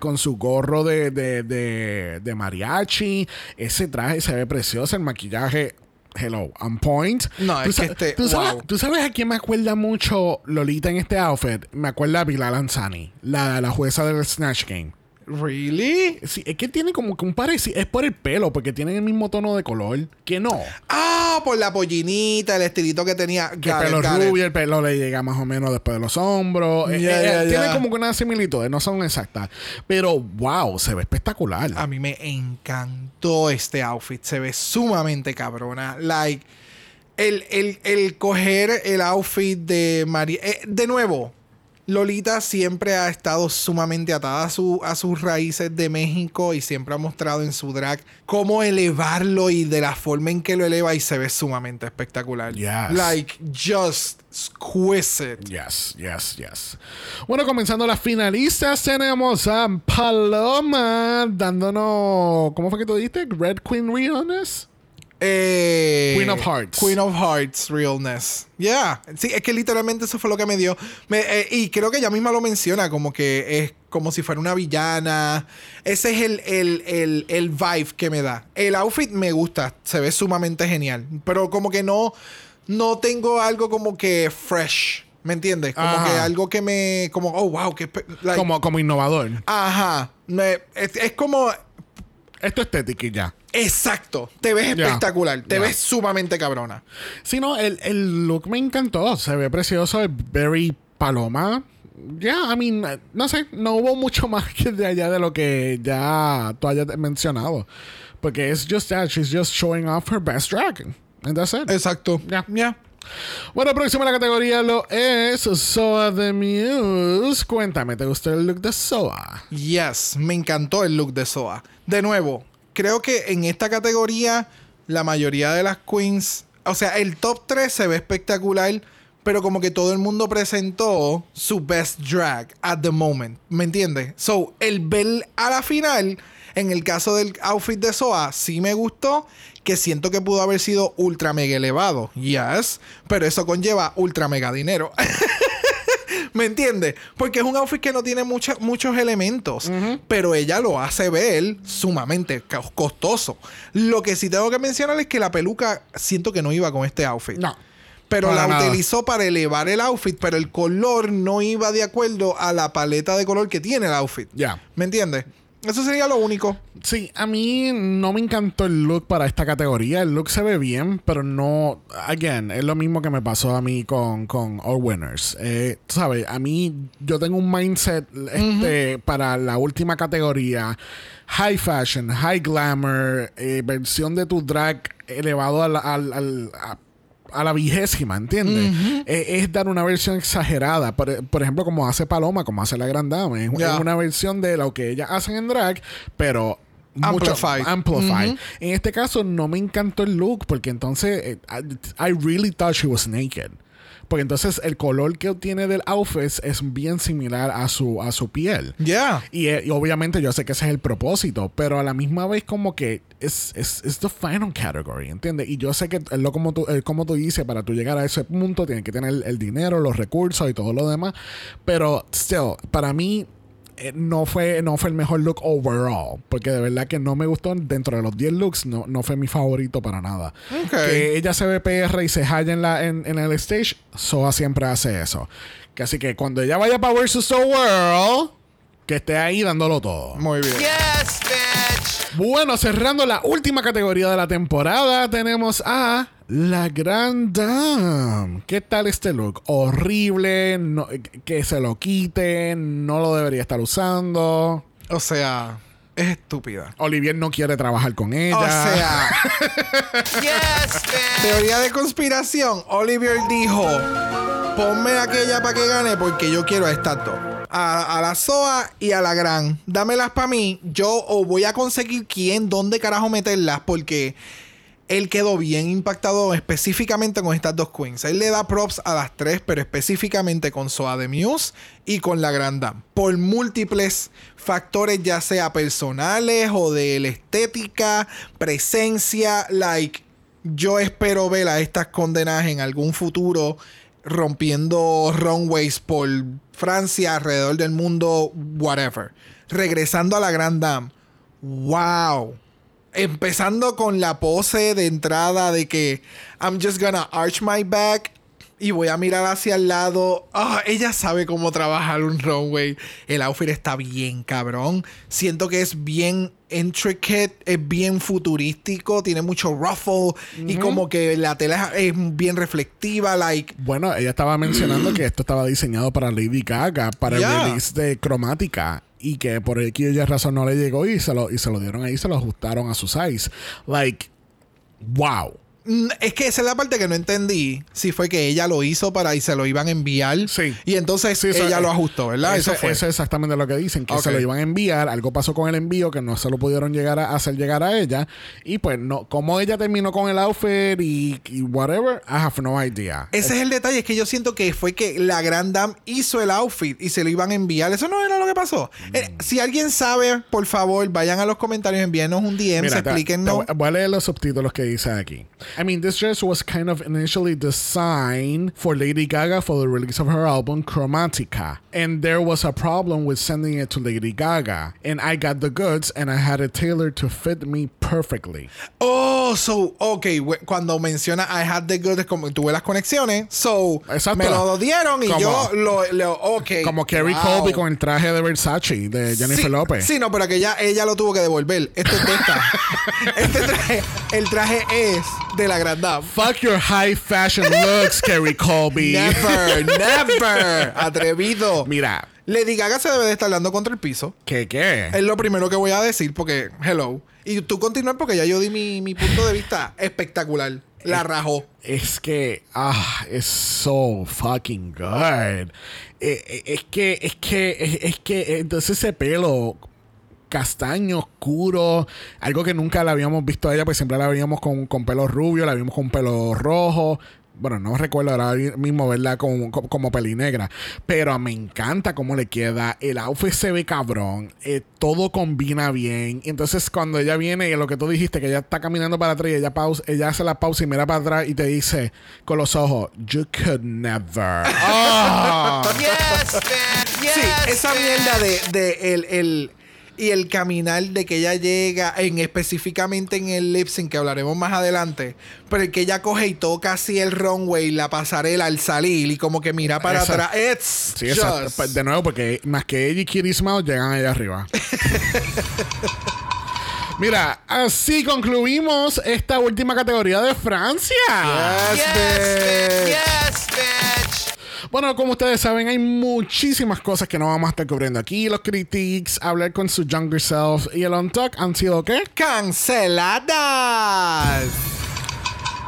con su gorro de, de, de, de mariachi. Ese traje se ve precioso. El maquillaje. Hello, on point. No, ¿Tú es que este- ¿tú sabes, wow. tú sabes a quién me acuerda mucho Lolita en este outfit? Me acuerda a Pilar Lanzani, la, la jueza del Snatch Game. ¿Really? Sí, es que tiene como que un parecido. Es por el pelo, porque tienen el mismo tono de color. Que no. Ah, por la pollinita, el estilito que tenía. Que el pelo got it. rubio, el pelo le llega más o menos después de los hombros. Eh, eh, eh, Tiene como que una similitud, no son exactas. Pero wow, se ve espectacular. A mí me encantó este outfit. Se ve sumamente cabrona. Like, el, el, el coger el outfit de María. eh, de nuevo, Lolita siempre ha estado sumamente atada a, su, a sus raíces de México y siempre ha mostrado en su drag cómo elevarlo y de la forma en que lo eleva y se ve sumamente espectacular. Yes. Like, just exquisite. Yes, yes, yes. Bueno, comenzando las finalistas, tenemos a Paloma dándonos. ¿Cómo fue que tú dijiste? Red Queen Realness. Eh, Queen of Hearts. Queen of Hearts, realness. Yeah. Sí, es que literalmente eso fue lo que me dio. Me- eh, y creo que ella misma lo menciona, como que es como si fuera una villana. Ese es el, el, el, el vibe que me da. El outfit me gusta, se ve sumamente genial. Pero como que no, no tengo algo como que fresh. ¿Me entiendes? Como Ajá. que algo que me. Como, oh, wow, que. like- Como, como innovador. Ajá. Me- es, es como. Esto es estética ya. Exacto. Te ves espectacular. Te ves sumamente cabrona. Sí, no, el, el look me encantó. Se ve precioso. Es very paloma. Ya, I mean, no sé, no hubo mucho (laughs) más que de allá de lo que ya tú hayas mencionado. Porque es just that, she's just showing off her best drag. And that's it. Exacto. Ya. Ya. Bueno, próxima a la categoría lo es Soa the Muse. Cuéntame, ¿te gustó el look de Soa? Yes, me encantó el look de Soa. De nuevo, creo que en esta categoría la mayoría de las queens, o sea, el top 3 se ve espectacular, pero como que todo el mundo presentó su best drag at the moment, ¿me entiendes? So, el ver a la final, en el caso del outfit de Soa, sí me gustó, que siento que pudo haber sido ultra mega elevado, yes, pero eso conlleva ultra mega dinero. (laughs) ¿Me entiendes? Porque es un outfit que no tiene mucha- muchos elementos, pero ella lo hace ver sumamente co- costoso. Lo que sí tengo que mencionar es que la peluca siento que no iba con este outfit. No. Pero la nada. utilizó para elevar el outfit, pero el color no iba de acuerdo a la paleta de color que tiene el outfit. Ya. ¿Me entiendes? Eso sería lo único. Sí, a mí no me encantó el look para esta categoría. El look se ve bien, pero no. Again, es lo mismo que me pasó a mí con, con All Winners. Eh, ¿Sabes? A mí, yo tengo un mindset este, para la última categoría: high fashion, high glamour, eh, versión de tu drag elevado al. al- al- a, a la vigésima, ¿entiendes? Eh, es dar una versión exagerada. Por, por ejemplo, como hace Paloma, como hace la Gran Dama. Es, una versión de lo que ellas hacen en drag, pero Amplified. mucho amplified. En este caso no me encantó el look porque entonces eh, I, I really thought she was naked. Porque entonces el color que tiene del outfit es bien similar a su, a su piel. Yeah. Y, eh, y obviamente yo sé que ese es el propósito, pero a la misma vez como que es, es, es the final category, ¿entiendes? Y yo sé que lo como tú, como tú dices, para tú llegar a ese punto tienes que tener el dinero, los recursos y todo lo demás, pero still, para mí eh, no fue, no fue el mejor look overall, porque de verdad que no me gustó dentro de los 10 looks, no, no fue mi favorito para nada. Que ella se ve PR y se halla en, la, en, en el stage, Soa siempre hace eso. Que así que cuando ella vaya para Versus the World, que esté ahí dándolo todo. Muy bien. Yes, bitch. Bueno, cerrando la última categoría de la temporada, tenemos a La Gran Dame. ¿Qué tal este look? Horrible, no- que se lo quiten, no lo debería estar usando. O sea, es estúpida. Olivier no quiere trabajar con ella. O sea, (laughs) Yes, teoría de conspiración. Oliver dijo: Ponme aquella para que gane porque yo quiero a estas dos. A, a la SOA y a la Gran. Dámelas para mí. Yo o voy a conseguir quién, dónde carajo meterlas porque él quedó bien impactado específicamente con estas dos queens. Él le da props a las tres, pero específicamente con Soa de Muse y con la Gran Dame. Por múltiples factores, ya sea personales o de la estética, presencia, like. Yo espero ver a estas condenadas en algún futuro rompiendo runways por Francia, alrededor del mundo, whatever. Regresando a la Gran Dame. ¡Wow! Empezando con la pose de entrada de que I'm just gonna arch my back y voy a mirar hacia el lado. Ah, ella sabe cómo trabajar un runway. El outfit está bien cabrón. Siento que es bien intricate, es bien futurístico, tiene mucho ruffle y como que la tela es bien reflectiva, like Bueno, ella estaba mencionando que esto estaba diseñado para Lady Gaga, para Yeah. el release de cromática. Y que por X Y razón no le llegó y se lo, y se lo dieron ahí, se lo ajustaron a su size. Like, wow. Mm, Es que esa es la parte que no entendí. Si fue que ella lo hizo para y se lo iban a enviar. Sí. Y entonces Sí, eso- ella lo ajustó, ¿verdad? Eso, Eso, fue. eso es exactamente lo que dicen, que se lo iban a enviar, algo pasó con el envío que no se lo pudieron llegar a hacer llegar a ella y pues no, como ella terminó con el outfit y, y whatever, I have no idea. Ese es el detalle, es que yo siento que fue que la Grand Dame hizo el outfit y se lo iban a enviar. Eso no era lo que pasó. Eh, Mm. si alguien sabe, por favor, vayan a los comentarios, envíenos un DM, Mira, te voy- voy a leer los subtítulos que dice aquí. I mean, this dress was kind of initially designed for Lady Gaga for the release of her album Chromatica. And there was a problem with sending it to Lady Gaga. And I got the goods and I had it tailored to fit me perfectly. Oh, so, ok, we- cuando menciona I had the good, es como tuve las conexiones, so Exacto. me lo dieron y Como- yo lo, lo ok. Como Carrie wow. Colby con el traje de Versace de Jennifer sí, López. Sí, no, pero que ella, ella lo tuvo que devolver. Este es de esta. (laughs) este traje, el traje es de la. Fuck your high fashion looks, Carrie Colby. Never, never. Atrevido. Mira, Lady Gaga se debe de estar dando contra el piso. ¿qué qué? Es lo primero que voy a decir porque, hello. Y tú continúas porque ya yo di mi, mi punto de vista espectacular. La rajó. Es que, ah, es so fucking good. Eh, eh, es que, es que, es, es que, entonces ese pelo castaño, oscuro, algo que nunca la habíamos visto a ella, pues siempre la veíamos con, con pelo rubio, la vimos con pelo rojo. Bueno, no recuerdo ahora mismo verla como, como, como pelinegra. Pero me encanta cómo le queda. El outfit se ve cabrón. eh, todo combina bien. Y entonces cuando ella viene, y lo que tú dijiste, que ella está caminando para atrás y ella, pausa, ella hace la pausa y mira para atrás y te dice con los ojos, You could never. (laughs) Ah. Yes, bitch. Yes, Sí, esa mierda de, de el, el- y el caminar de que ella llega en específicamente en el lip sync que hablaremos más adelante, pero el que ella coge y toca así el runway, la pasarela al salir y como que mira para Esa- atrás. It's Sí, just- Pues, de nuevo, porque más que ella y Kitty Smile llegan allá arriba. (laughs) Mira, así concluimos esta última categoría de Francia. Yes, Yes. Yes, bitch. Bueno, como ustedes saben, hay muchísimas cosas que no vamos a estar cubriendo aquí. Los critiques, hablar con su younger self y el on talk han sido ¿qué? Canceladas.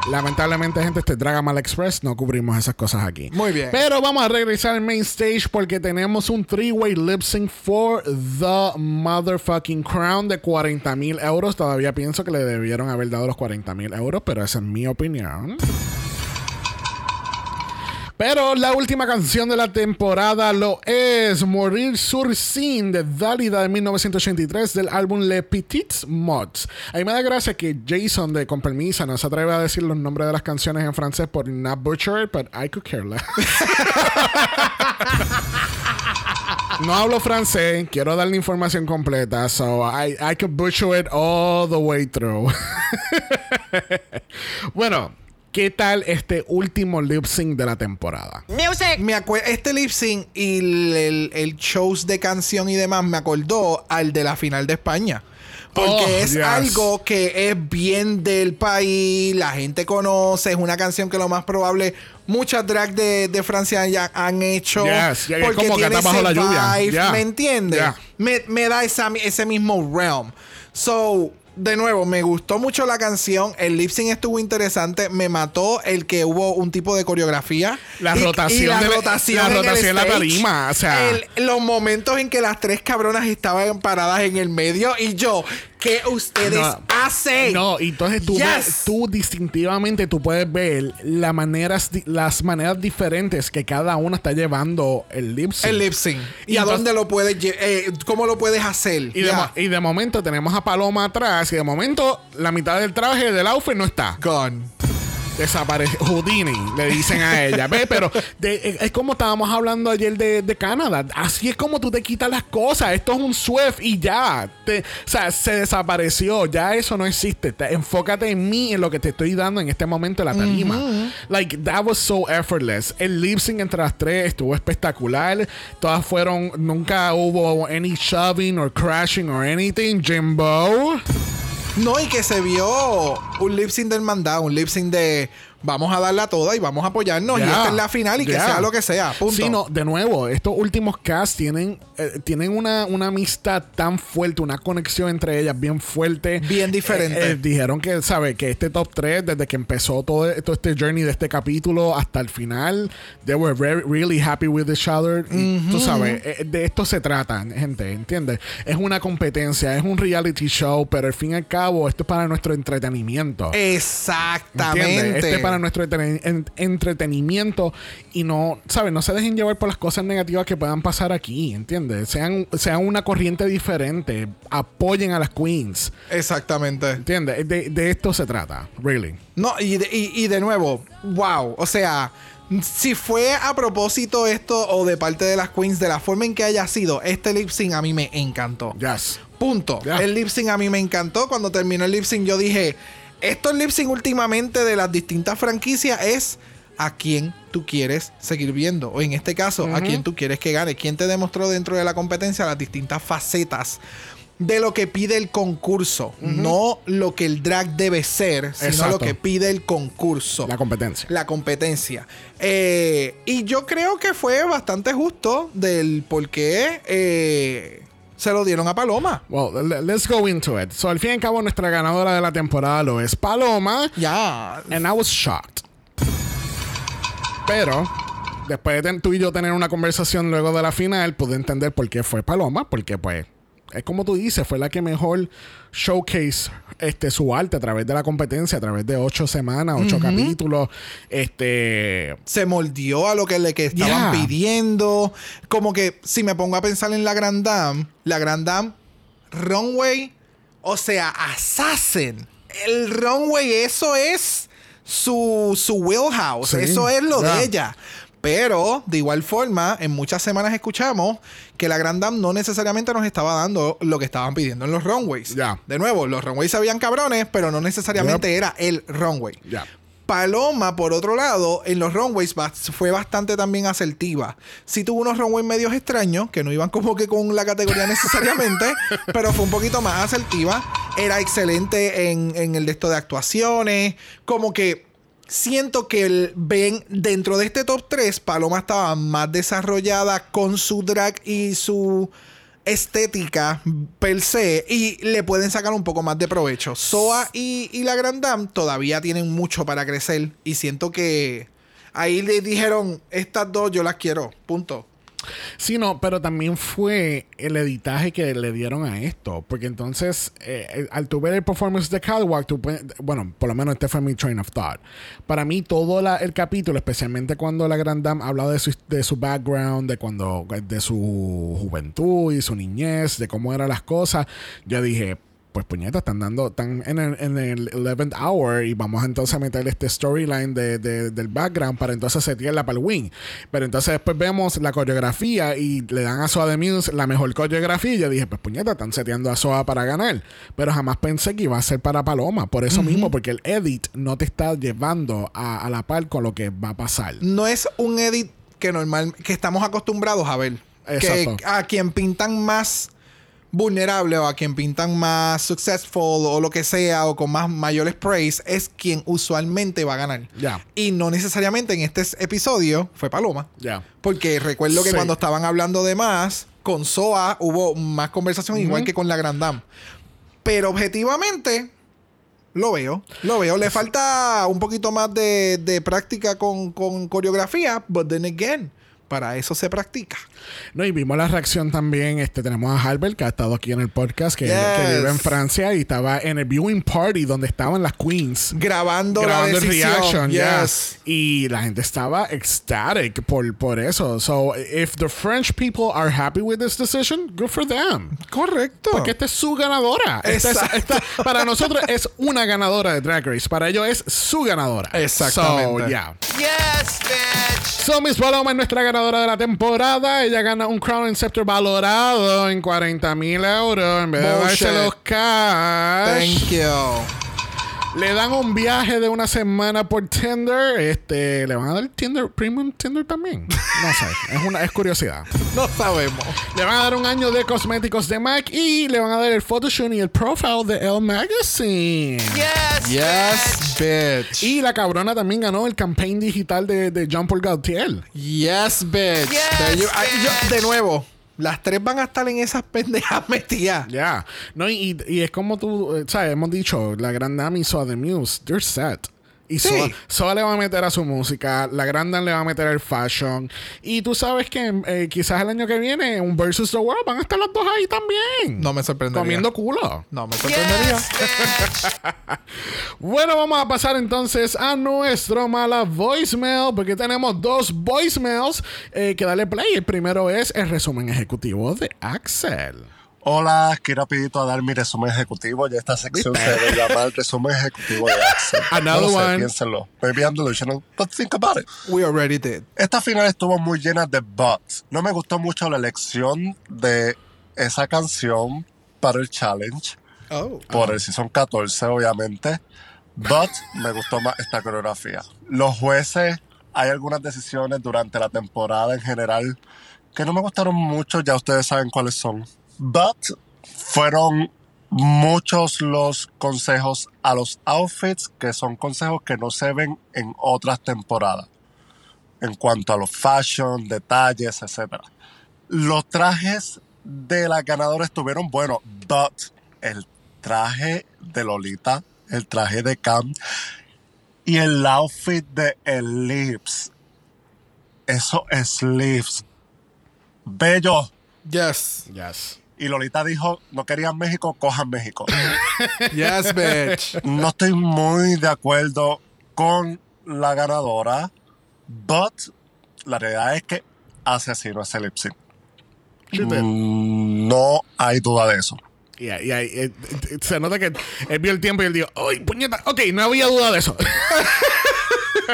Lamentablemente, gente, este Dragamal Express no cubrimos esas cosas aquí. Muy bien. Pero vamos a regresar al main stage porque tenemos un three-way lip sync for the motherfucking crown de 40 mil euros. Todavía pienso que le debieron haber dado los 40 mil euros, pero esa es mi opinión. Pero la última canción de la temporada lo es Morir sur Scene de Dálida de 1983 del álbum Le Petits Mods. A mí me da gracia que Jason de Con Permisa no se atreve a decir los nombres de las canciones en francés por not butcher but I could care less. (laughs) No hablo francés, quiero dar la información completa, so I, I could butcher it all the way through. (laughs) bueno, ¿qué tal este último lip sync de la temporada? Me acue- este lip sync y el, el, el shows de canción y demás me acordó al de la final de España. Porque Oh, es yes. algo que es bien del país, la gente conoce, es una canción que lo más probable muchas drag de, de Francia ya han hecho. Yes, ya, es porque como tiene Gata bajo la lluvia. vibe, Yeah. ¿Me entiendes? Yeah. Me, me da esa, ese mismo realm. So, de nuevo, me gustó mucho la canción. El lip sync estuvo interesante. Me mató el que hubo un tipo de coreografía. La Y- rotación y la de rotación, la en rotación en la tarima, o sea. El- los momentos en que las tres cabronas estaban paradas en el medio y yo, ¿qué ustedes No. hacen? No, y entonces tú, Yes. ves- tú distintivamente tú puedes ver la maneras, las maneras diferentes que cada una está llevando el lip sync. El lip sync. ¿Y, Y a dónde lo puedes eh, ¿Cómo lo puedes hacer? Y de, Ya. mo- y de momento tenemos a Paloma atrás y de momento la mitad del traje del outfit no está. Gone. Desaparece. Houdini, le dicen a ella. ¿Ves? Pero de- eh, es como estábamos hablando ayer de, de Canadá. Así es como tú te quitas las cosas. Esto es un Swift y ya. Te- o sea, se desapareció. Ya eso no existe. Te- enfócate en mí, en lo que te estoy dando en este momento en la tarima. Like, that was so effortless. El lip sync entre las tres estuvo espectacular. Todas fueron. Nunca hubo any shoving or crashing or anything. Jimbo. No, y que se vio un lip sync del mandado, un lip sync de vamos a darla toda y vamos a apoyarnos y Ya. esta es la final y que sea lo que sea. Punto. Sí, no, de nuevo, estos últimos casts tienen, eh, tienen una, una amistad tan fuerte, una conexión entre ellas bien fuerte. Bien diferente. Eh, eh, dijeron que, ¿sabe? Que este top 3, desde que empezó todo, todo este journey de este capítulo hasta el final, they were very, really happy with each other. Y Tú sabes, de esto se trata, gente, ¿entiendes? Es una competencia, es un reality show, pero al fin y al cabo, esto es para nuestro entretenimiento. Exactamente. ¿Entiendes? Este es para nuestro entreten- en- entretenimiento y no, ¿sabes? No se dejen llevar por las cosas negativas que puedan pasar aquí, ¿entiendes? Sean, sean una corriente diferente, apoyen a las queens, Exactamente. ¿entiendes? De, de esto se trata, really. No, y de, y- y de nuevo, wow. O sea, si fue a propósito esto o de parte de las queens, de la forma en que haya sido, este lip sync a mí me encantó. Yes. Punto. El lip sync a mí me encantó. Cuando terminó el lip sync, yo dije: Estos lip sync últimamente de las distintas franquicias es a quién tú quieres seguir viendo. O en este caso, a quién tú quieres que gane. ¿Quién te demostró dentro de la competencia las distintas facetas de lo que pide el concurso? No lo que el drag debe ser, sino lo que pide el concurso La competencia. la competencia. Eh, y yo creo que fue bastante justo del por qué eh, se lo dieron a Paloma. Well, le- let's go into it. So, al fin y al cabo, nuestra ganadora de la temporada lo es Paloma. Ya. And I was shocked. Pero, después de tú y yo tener una conversación luego de la final, pude entender por qué fue Paloma. Porque, pues, es como tú dices, fue la que mejor showcase este, su arte a través de la competencia, a través de ocho semanas, ocho capítulos. Este. Se moldeó a lo que le que estaban Yeah. pidiendo. Como que si me pongo a pensar en la Grand Dame, la Grand Dame, Runway, o sea, Assassin. El Runway, eso es su, su wheelhouse. Sí, Eso es lo yeah. de ella. Pero, de igual forma, en muchas semanas escuchamos que la Grand Dame no necesariamente nos estaba dando lo que estaban pidiendo en los runways. Ya. De nuevo, los runways se habían cabrones, pero no necesariamente era el runway. Ya. Paloma, por otro lado, en los runways fue bastante también asertiva. Sí tuvo unos runways medios extraños, que no iban como que con la categoría necesariamente, (laughs) pero fue un poquito más asertiva. Era excelente en, en el de esto de actuaciones. Como que siento que el, ven dentro de este top 3, Paloma estaba más desarrollada con su drag y su estética per se y le pueden sacar un poco más de provecho. Soa y, y la Grand Dame todavía tienen mucho para crecer y siento que ahí le dijeron, estas dos yo las quiero, punto. Sí, no, pero también fue el editaje que le dieron a esto. Porque entonces, eh, eh, al tu ver el performance de Catwalk, tú puedes- bueno, por lo menos este fue mi train of thought. Para mí, todo el capítulo, especialmente cuando la Grand Dame hablaba de su, de su background, de cuando, de su juventud y su niñez, de cómo eran las cosas, yo dije, pues puñeta, están dando, están en el, en el 11th hour y vamos entonces a meter este storyline de, de- del background para entonces setearla para el win. Pero entonces después vemos la coreografía y le dan a Soa de Muse la mejor coreografía y yo dije, pues puñeta, están seteando a Soa para ganar. Pero jamás pensé que iba a ser para Paloma, por eso mismo, porque el edit no te está llevando a, a la par con lo que va a pasar. No es un edit que normal, que estamos acostumbrados a ver. Exacto. Que a quien pintan más vulnerable o a quien pintan más successful o lo que sea o con más mayores praise es quien usualmente va a ganar. Ya. Y no necesariamente en este episodio fue Paloma. Ya. Porque recuerdo que Sí. cuando estaban hablando de más, con Soa hubo más conversación igual que con la Grand Dame. Pero objetivamente, lo veo. Lo veo. Le falta un poquito más de, de práctica con, con coreografía, but then again, para eso se practica. No, y vimos la reacción también. Este, tenemos a Albert, que ha estado aquí en el podcast, que, Yes. que vive en Francia y estaba en el viewing party donde estaban las queens. Grabando, grabando la el decisión. reaction. Yes. Y la gente estaba ecstatic por, por eso. So, if the French people are happy with this decision, good for them. Correcto. Porque esta es su ganadora. Esta es- Exacto. esta- para nosotros es una ganadora de Drag Race. Para ellos es su ganadora. Exactamente. So, yeah. Yes, bitch. So, Miss Paloma es nuestra ganadora de la temporada. Ella gana un Crown and Scepter valorado en 40 mil euros. En vez de Bullshit. darse los cash. Thank you. Le dan un viaje de una semana por Tinder. Este, ¿le van a dar Tinder, Premium Tinder también? No sé. es una, es curiosidad. (laughs) No sabemos. Le van a dar un año de cosméticos de MAC y le van a dar el photoshoot y el profile de Elle Magazine. Yes, Yes, bitch. Y la cabrona también ganó el campaign digital de, de Jean Paul Gaultier. Yes, bitch. Yes, yo- bitch. de nuevo, las tres van a estar en esas pendejas (laughs) metidas. Ya. No, y, y es como tú, eh, ¿sabes? Hemos dicho, la Gran y Soa the Muse, they're set. Y Sí. Soa, Soa le va a meter a su música, la Gran Dame le va a meter el fashion. Y tú sabes que eh, quizás el año que viene, un Versus the World, van a estar los dos ahí también. No me sorprendería. Comiendo culo. No me sorprendería. Yes. (laughs) Bueno, vamos a pasar entonces a nuestro mala voicemail, porque tenemos dos voicemails eh, que darle play. El primero es el resumen ejecutivo de Axel. Hola, aquí rapidito a dar mi resumen ejecutivo. Ya esta sección se debe llamar resumen ejecutivo de Axel. (laughs) Another no lo sé, one. piénsenlo. Maybe I'm delusional, but think about it. We already did. Esta final estuvo muy llena de buts. No me gustó mucho la elección de esa canción para el challenge. Oh. Por el Season 14, obviamente. But me gustó más esta coreografía. Los jueces, hay algunas decisiones durante la temporada en general que no me gustaron mucho, ya ustedes saben cuáles son. But fueron muchos los consejos a los outfits que son consejos que no se ven en otras temporadas. En cuanto a los fashion, detalles, etc. Los trajes de la ganadora estuvieron buenos, but el traje de Lolita, el traje de Cam y el outfit de Ellipse, esos sleeves, bello. Yes. Yes. Y Lolita dijo, no querían México, cojan México. (laughs) Yes, bitch. no estoy muy de acuerdo con la ganadora, but la realidad es que asesino es el. Mm, No hay duda de eso. Y ahí- y ahí, eh, eh, se nota que él vio el tiempo y él dijo, ¡ay, puñeta! Ok, no había duda de eso. (laughs)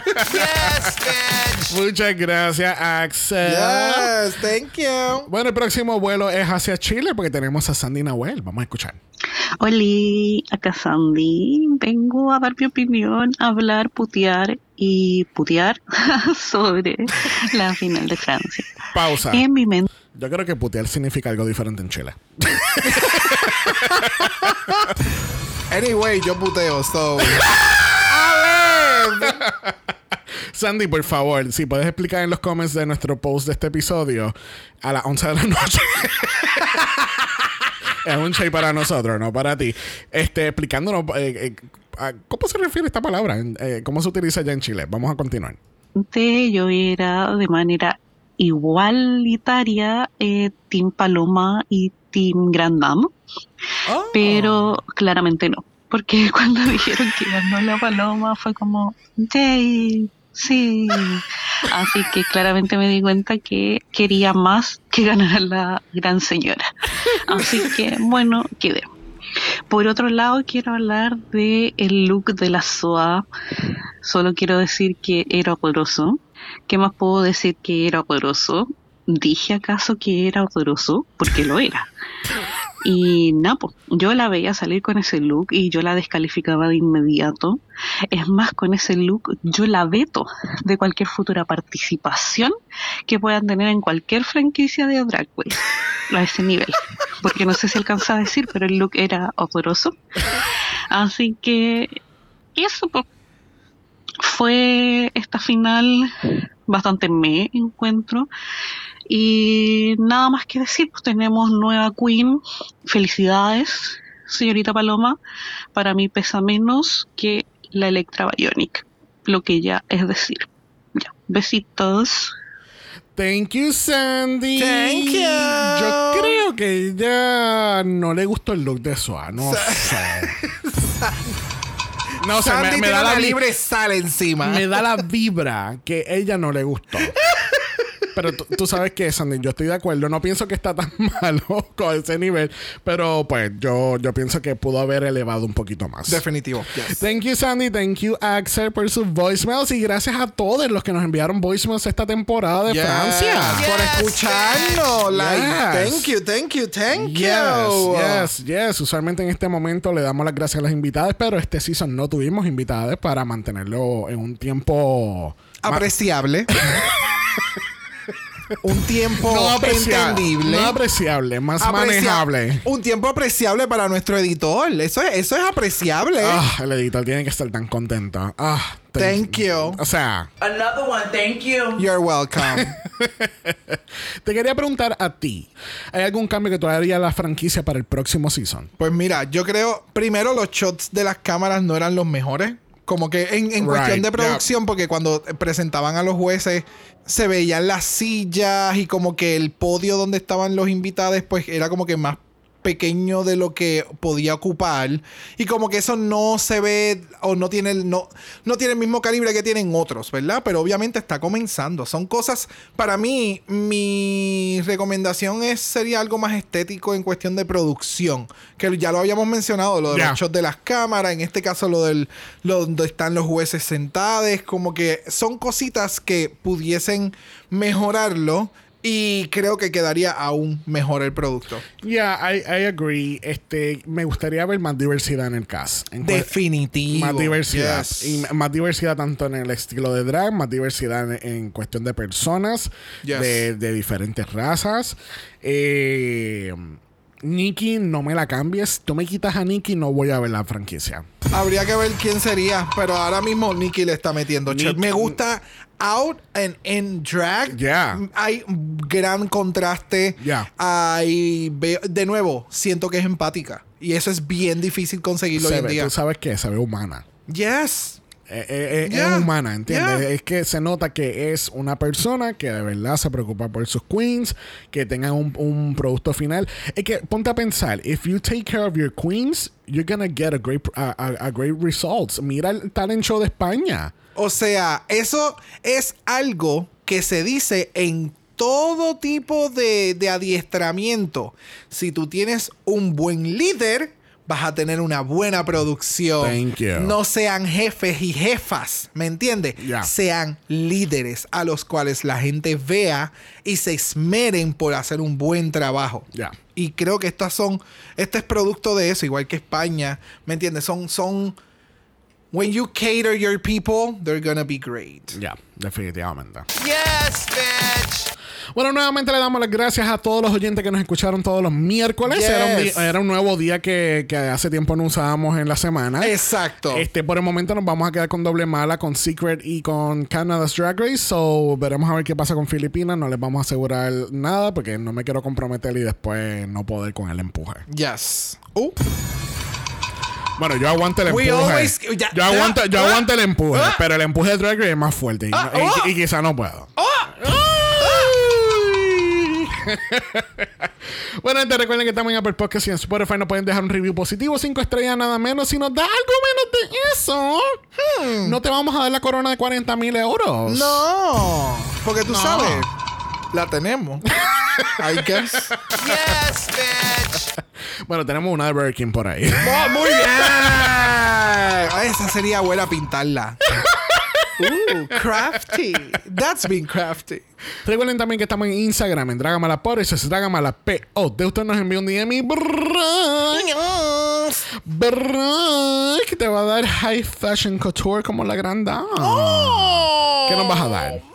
Yes, bitch. Muchas gracias, Axel. Yes, thank you. Bueno, el próximo vuelo es hacia Chile porque tenemos a Sandy Nahuel. Vamos a escuchar. Hola, acá Sandy. Vengo a dar mi opinión, a hablar, putear y putear (laughs) sobre la final de Francia. Pausa. En mi mente Yo creo que putear significa algo diferente en Chile. (laughs) Anyway, yo puteo, so. (laughs) (laughs) Sandy, por favor, si puedes explicar en los comments de nuestro post de este episodio a las 11 de la noche. (laughs) es un shade para nosotros, no para ti. Este, explicándonos eh, eh, a- cómo se refiere esta palabra, eh, cómo se utiliza ya en Chile. Vamos a continuar. yo era de manera igualitaria eh, Team Paloma y Team Grand Dame, Oh. pero claramente no. Porque (laughs) cuando dijeron que ganó la Paloma fue como, yay, sí. Así que claramente me di cuenta que quería más que ganar la gran señora. Así que, bueno, quedé. Por otro lado, quiero hablar de el look de la SOA. Solo quiero decir que era horroroso. ¿Qué más puedo decir que era horroroso? ¿Dije acaso que era horroroso? Porque lo era. Y nada, pues, yo la veía salir con ese look y yo la descalificaba de inmediato. Es más, con ese look yo la veto de cualquier futura participación que puedan tener en cualquier franquicia de Drag Race. A ese nivel. porque no sé si alcanza a decir, pero el look era horroroso. Así que eso pues, fue esta final bastante me encuentro. Y nada más que decir, pues tenemos nueva Queen. Felicidades, señorita Paloma. Para mí pesa menos que la Electra Bionic, lo que ya es decir. Ya, besitos. Thank you, Sandy. Thank you. Yo creo que ella no le gustó el look de Sua. No sé. (laughs) No sé, me, me da la libre sal encima. me da la vibra que ella no le gustó. (laughs) Pero tú, sabes que, Sandy, yo estoy de acuerdo. No pienso que está tan (laughs) malo con ese nivel. Pero pues yo, yo pienso que pudo haber elevado un poquito más. Definitivo. Yes. Thank you, Sandy. Thank you, Axel, por sus voicemails. Y gracias a todos los que nos enviaron voicemails esta temporada de Yes. Francia. Por escucharnos. Like, Yes. thank you, thank you, thank Yes, you. yes, yes. Usualmente en este momento le damos las gracias a las invitadas, pero este season no tuvimos invitadas para mantenerlo en un tiempo Apreciable. (laughs) Un tiempo no apreciable, entendible. no apreciable, más Aprecia- manejable. Un tiempo apreciable para nuestro editor. Eso es, eso es apreciable. Ah, el editor tiene que estar tan contento. Ah, Thank you. O sea, Another one, thank you. You're welcome. (laughs) te quería preguntar a ti, ¿hay algún cambio que tú harías a la franquicia para el próximo season? Pues mira, yo creo, primero los shots de las cámaras no eran los mejores. Como que en, en cuestión de producción, porque cuando presentaban a los jueces se veían las sillas y como que el podio donde estaban los invitados, pues era como que más pequeño de lo que podía ocupar y como que eso no se ve o no tiene el no, no tiene el mismo calibre que tienen otros, ¿verdad? Pero obviamente está comenzando. Son cosas para mí mi recomendación es sería algo más estético en cuestión de producción, que ya lo habíamos mencionado, lo de los shots de las cámaras, en este caso lo del lo donde están los jueces sentados, como que son cositas que pudiesen mejorarlo y creo que quedaría aún mejor el producto. Yeah, I, I agree. Este, me gustaría ver más diversidad en el cast. En Definitivo. Más diversidad. Yes. Y más diversidad tanto en el estilo de drag, más diversidad en, en cuestión de personas, Yes. de, de diferentes razas. Eh, Nikki, no me la cambies. Tú me quitas a Nikki, no voy a ver la franquicia. Habría que ver quién sería, pero ahora mismo Nicky le está metiendo. Nicky-. Me gusta out and in drag. Yeah. Hay gran contraste. Yeah. Hay de nuevo, siento que es empática y eso es bien difícil conseguirlo hoy Se en ve- día. tú sabes que se ve humana. Yes. Eh, eh, eh, Yeah. Es humana, ¿entiendes? Yeah. Es que se nota que es una persona que de verdad se preocupa por sus queens, que tengan un, un producto final. Es que ponte a pensar, if you take care of your queens, you're gonna get a great, a, a- a great results. Mira el talent show de España. O sea, eso es algo que se dice en todo tipo de, de adiestramiento. Si tú tienes un buen líder, vas a tener una buena producción. Thank you. No sean jefes y jefas, ¿me entiendes? Yeah. Sean líderes a los cuales la gente vea y se esmeren por hacer un buen trabajo. Y creo que estas son, este es producto de eso, igual que España, ¿me entiendes? Son, son, when you cater your people, they're gonna be great. Ya, definitivamente. Yes, bitch. Bueno, nuevamente le damos las gracias a todos los oyentes que nos escucharon todos los miércoles. Era, un era nuevo día que, que hace tiempo no usábamos en la semana. Exacto. Este, por el momento nos vamos a quedar con doble mala, con Secret y con Canada's Drag Race. So, veremos a ver qué pasa con Filipinas. No les vamos a asegurar nada porque no me quiero comprometer y después no poder con el empuje. Yes. Uh, Bueno, yo aguanto el empuje. always- ya- yo aguanto, yo ah, aguanto el empuje, ah. pero el empuje de Drag Race es más fuerte y, Ah, y- ah. y quizá no puedo. (laughs) bueno, gente, recuerden que estamos en Apple Podcast y en Spotify nos pueden dejar un review positivo, cinco estrellas nada menos. Si nos da algo menos de eso, Hmm. no te vamos a dar la corona de 40 mil euros. no. Porque tú No. sabes, la tenemos. (laughs) I guess. Yes, bitch. (laughs) Bueno, tenemos una de Burger King por ahí. Oh, muy bien. Esa sería buena pintarla. Ooh, crafty. That's been crafty. Recuerden también que estamos en Instagram, en Dragamala por eso es Dragamala P.O. De usted nos envió un DM y que te va a dar High Fashion Couture como la gran dama. ¿Qué nos vas a dar?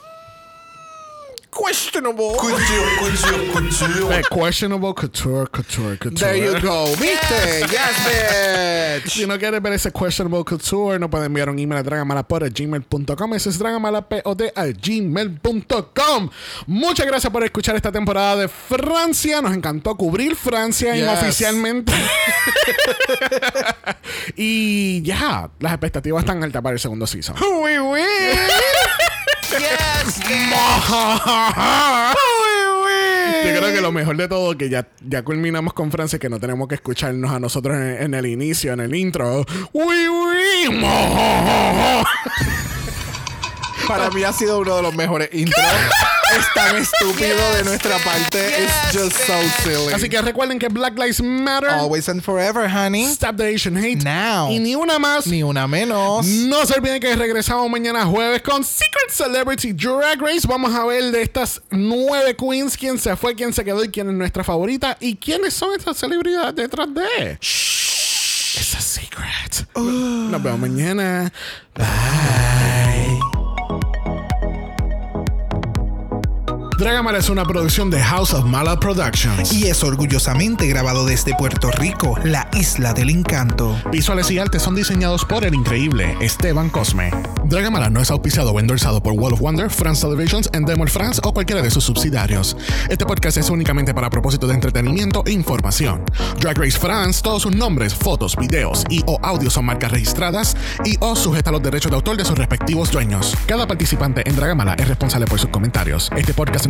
Questionable. Couture, couture, couture. Questionable couture, couture, couture. There you go. (laughs) ¿Viste? Yes, bitch. Si no quieres ver ese questionable couture, no pueden enviar un email a dragamalapod.gmail.com. Ese es dragamalapod a gmail.com. Muchas gracias por escuchar esta temporada de Francia. Nos encantó cubrir Francia Yes. inoficialmente. (laughs) y ya, las expectativas están altas para el segundo season. Uy, uy. Yes. Yo creo que lo mejor de todo, que ya, ya culminamos con Francia, que no tenemos que escucharnos a nosotros en, en el inicio, en el intro. Uy, uy. Para mí ha sido uno de los mejores intros. (laughs) es tan estúpido de nuestra parte. It's just so silly. Así que recuerden que Black Lives Matter. Always and forever, honey. Stop the Asian Hate. Now. Y ni una más. Ni una menos. No se olviden que regresamos mañana jueves con Secret Celebrity Drag Race. Vamos a ver de estas nueve queens quién se fue, quién se quedó y quién es nuestra favorita y quiénes son estas celebridades detrás de. Shh. It's a secret. Nos vemos mañana. Bye. Dragamala es una producción de House of Mala Productions. Y es orgullosamente grabado desde Puerto Rico, la isla del encanto. Visuales y artes son diseñados por el increíble Esteban Cosme. Dragamala no es auspiciado o endorsado por Wall of Wonder, France Televisions, Endemol France o cualquiera de sus subsidiarios. Este podcast es únicamente para propósitos de entretenimiento e información. Drag Race France, todos sus nombres, fotos, videos y o audios son marcas registradas y o sujeta a los derechos de autor de sus respectivos dueños. Cada participante en Dragamala es responsable por sus comentarios. Este podcast